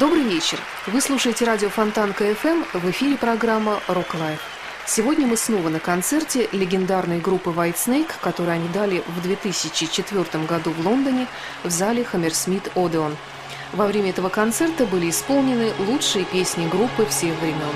Добрый вечер. Вы слушаете радио Фонтанка FM. В эфире программа «Рок Live». Сегодня мы снова на концерте легендарной группы Whitesnake, которую они дали в 2004 году в Лондоне в зале Хаммерсмит Одеон. Во время этого концерта были исполнены лучшие песни группы всех времен.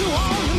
you all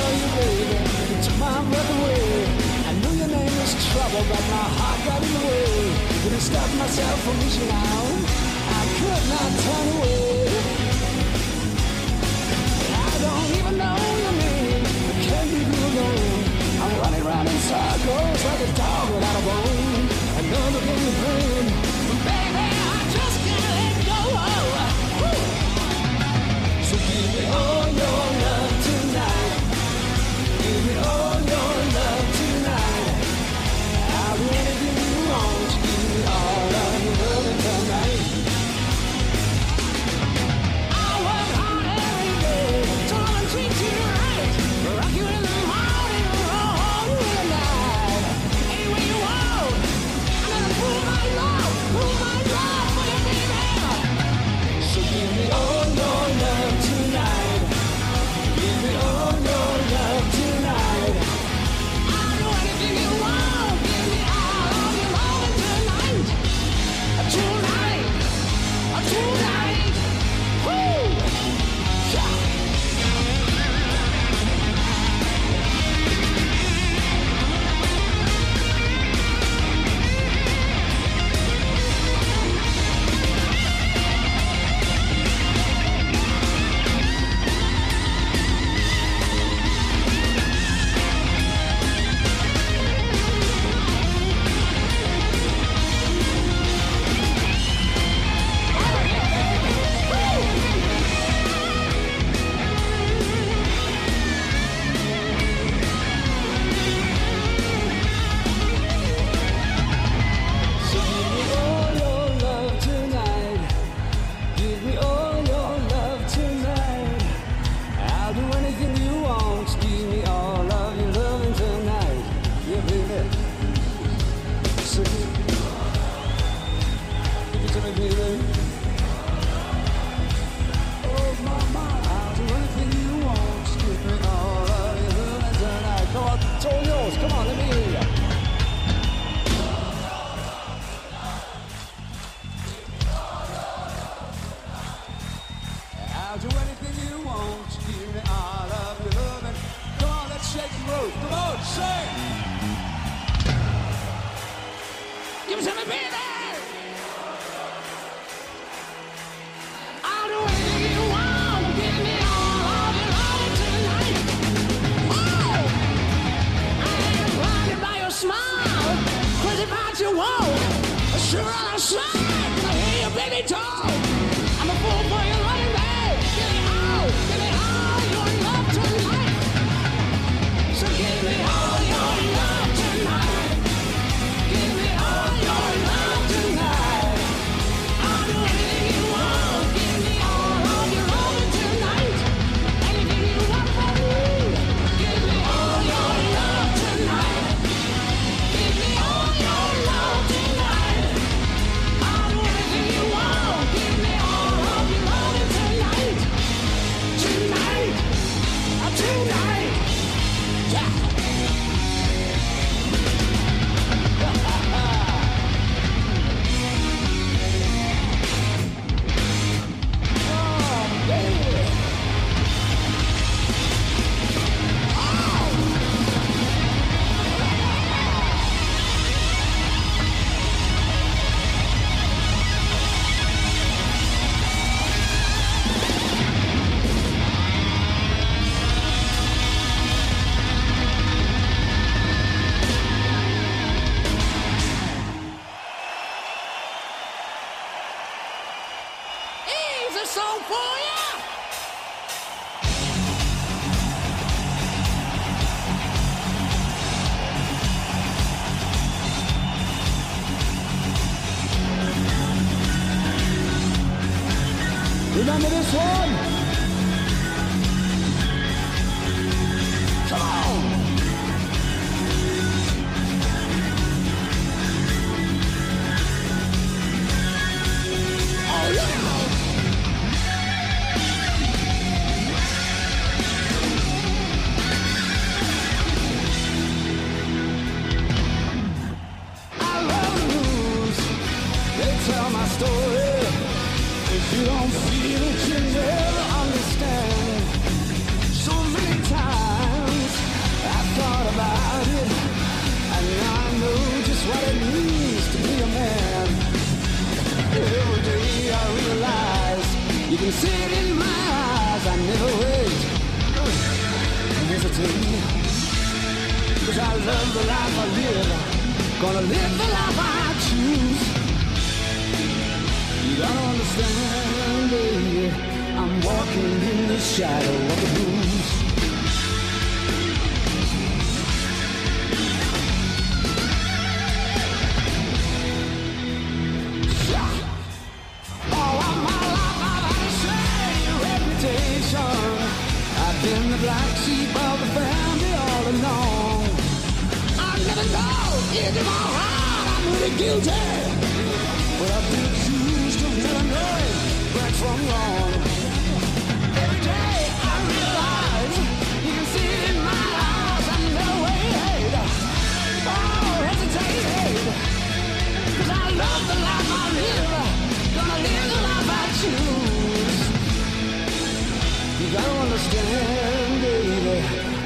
saw you baby, You took my breath away I knew your name was trouble But my heart got in the way. Couldn't stop myself from reaching out I could not turn away. I don't even know your name I can't leave you alone. I'm running around in circles Like a dog without a bone. Another game of pain. Sunday, I'm walking in the shadow of the moon. been the black sheep of the family all along. I never know into my heart I'm really guilty, but I do from wrong. Every day I realize you can see it in my eyes. I never waited or oh, hesitated. Cause I love the life I live. Gonna live the life I choose. You gotta understand, baby,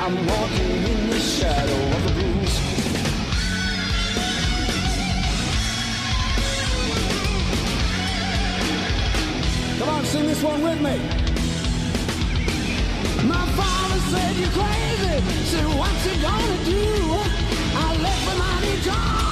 I'm walking in the shadows. one with me. My father said, you're crazy. Said, what you gonna do? I left my money gone.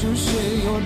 是谁又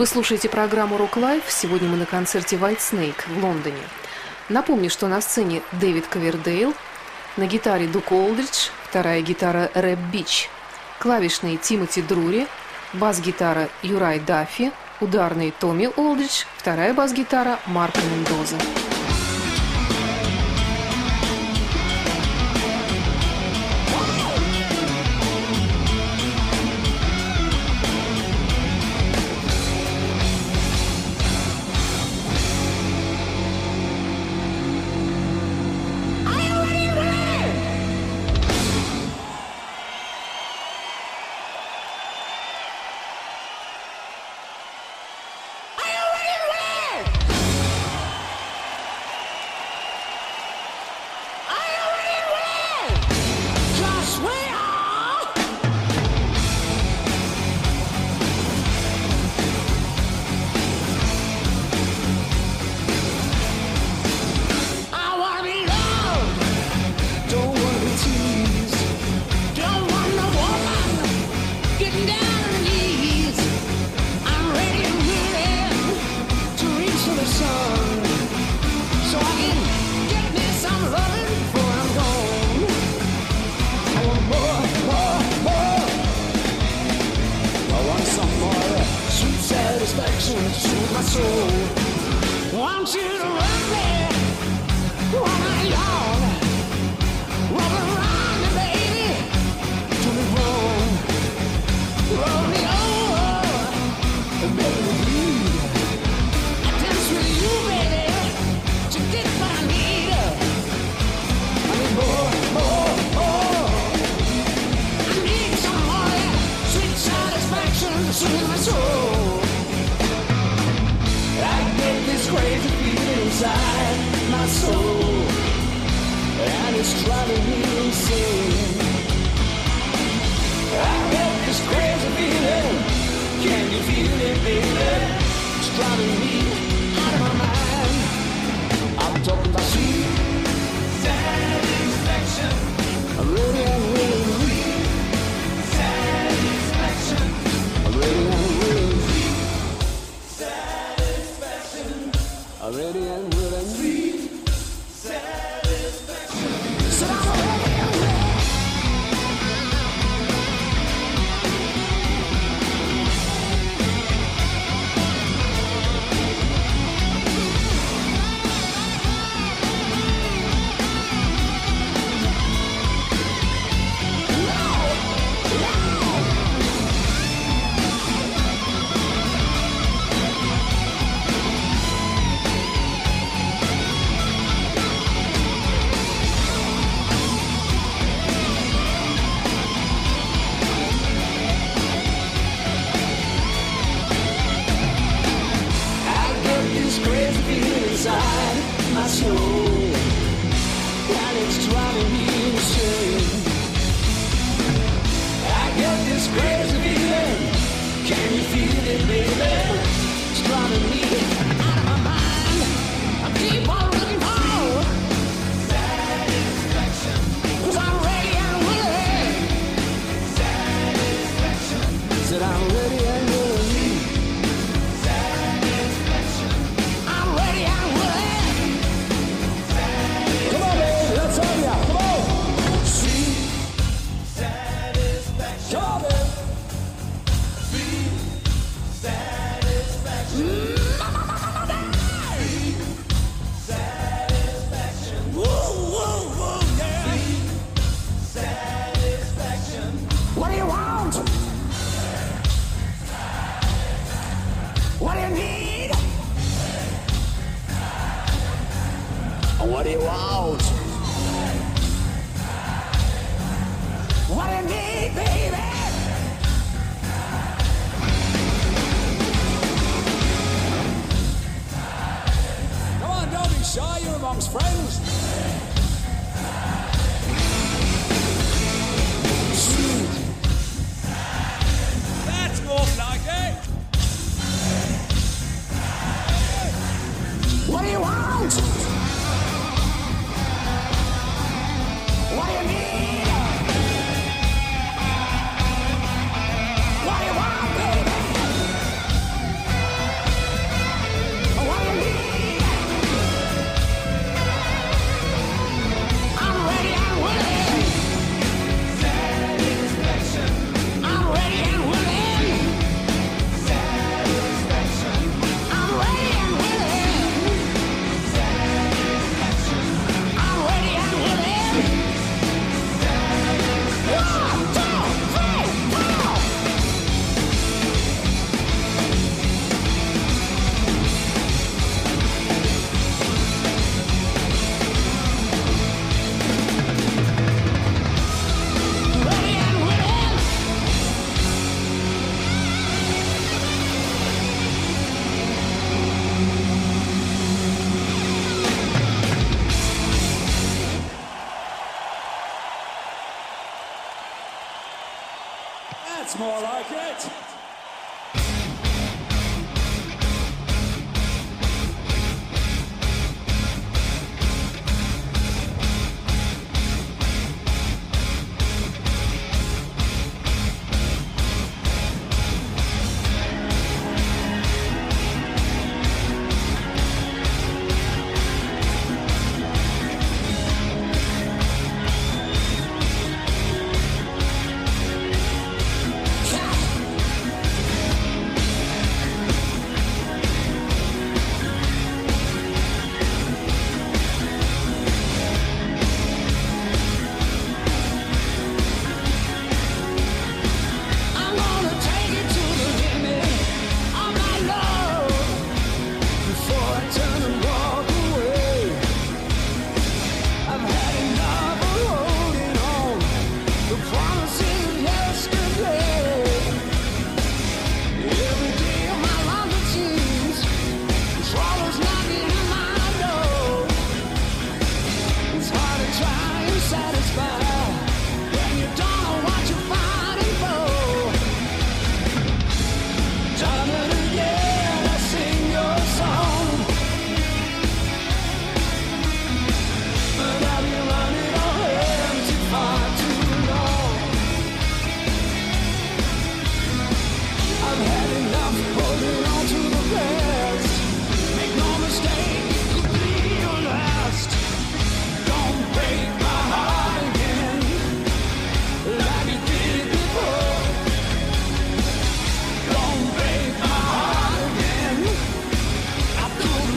Вы слушаете программу Rock Life. Сегодня мы на концерте «White Snake» в Лондоне. Напомню, что на сцене Дэвид Ковердейл, на гитаре Дук Олдридж, вторая гитара Рэп Бич, клавишные Тимоти Друри, бас-гитара Юрай Даффи, ударный Томми Олдридж, вторая бас-гитара Марк Мендоза.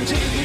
TV.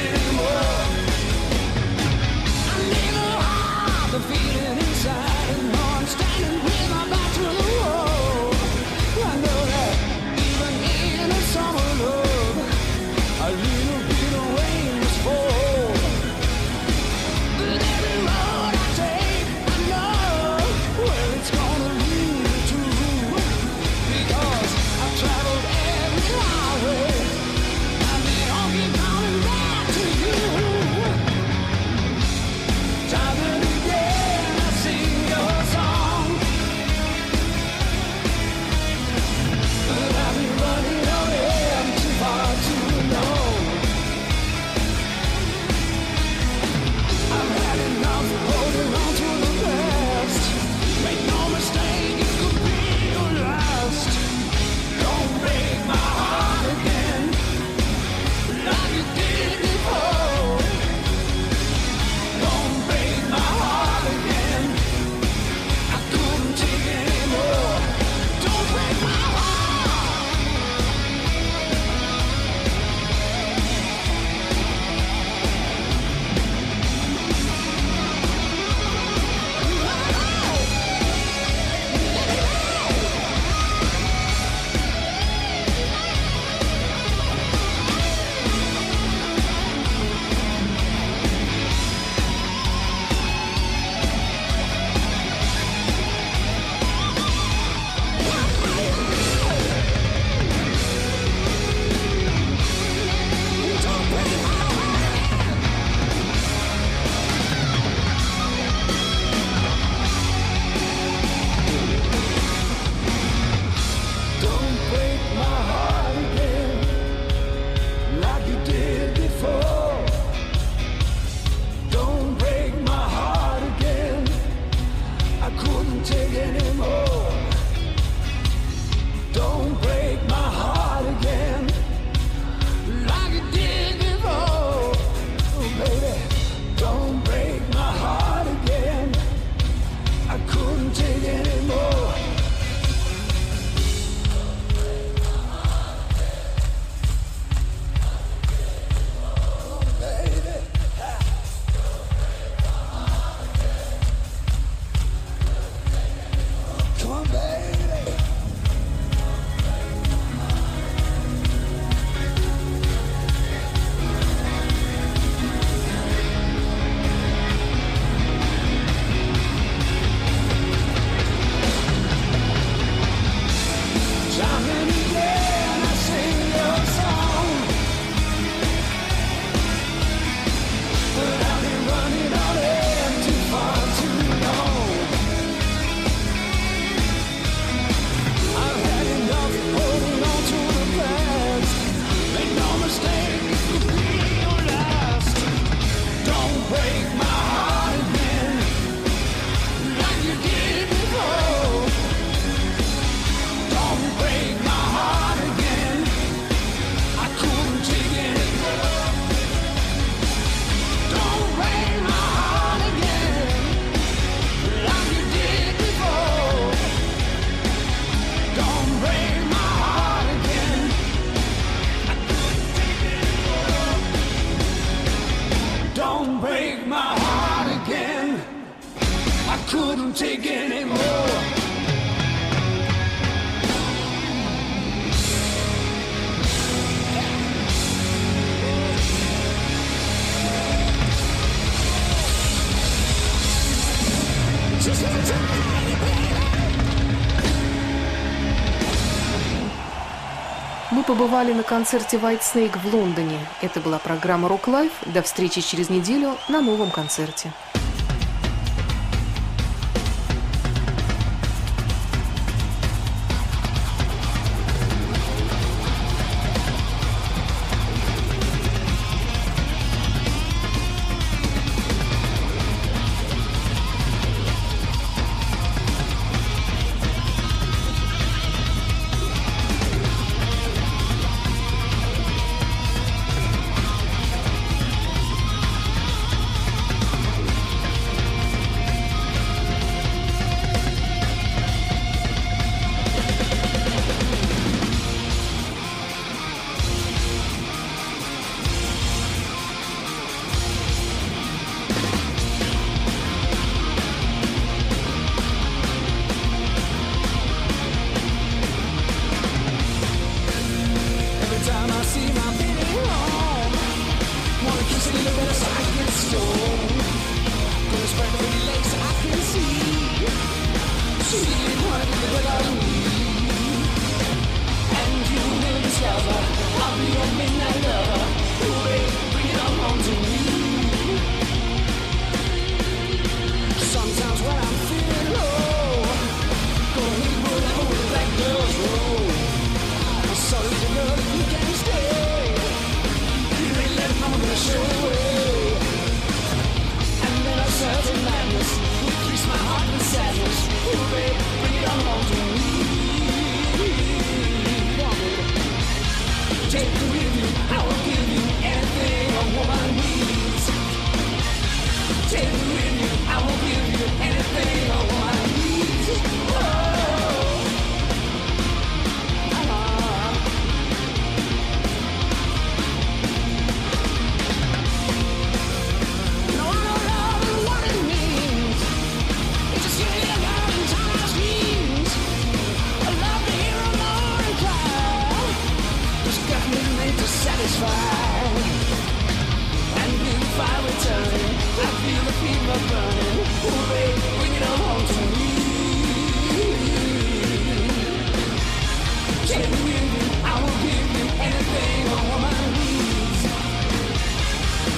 Мы побывали на концерте White Snake в Лондоне. Это была программа Rock Life. До встречи через неделю на новом концерте.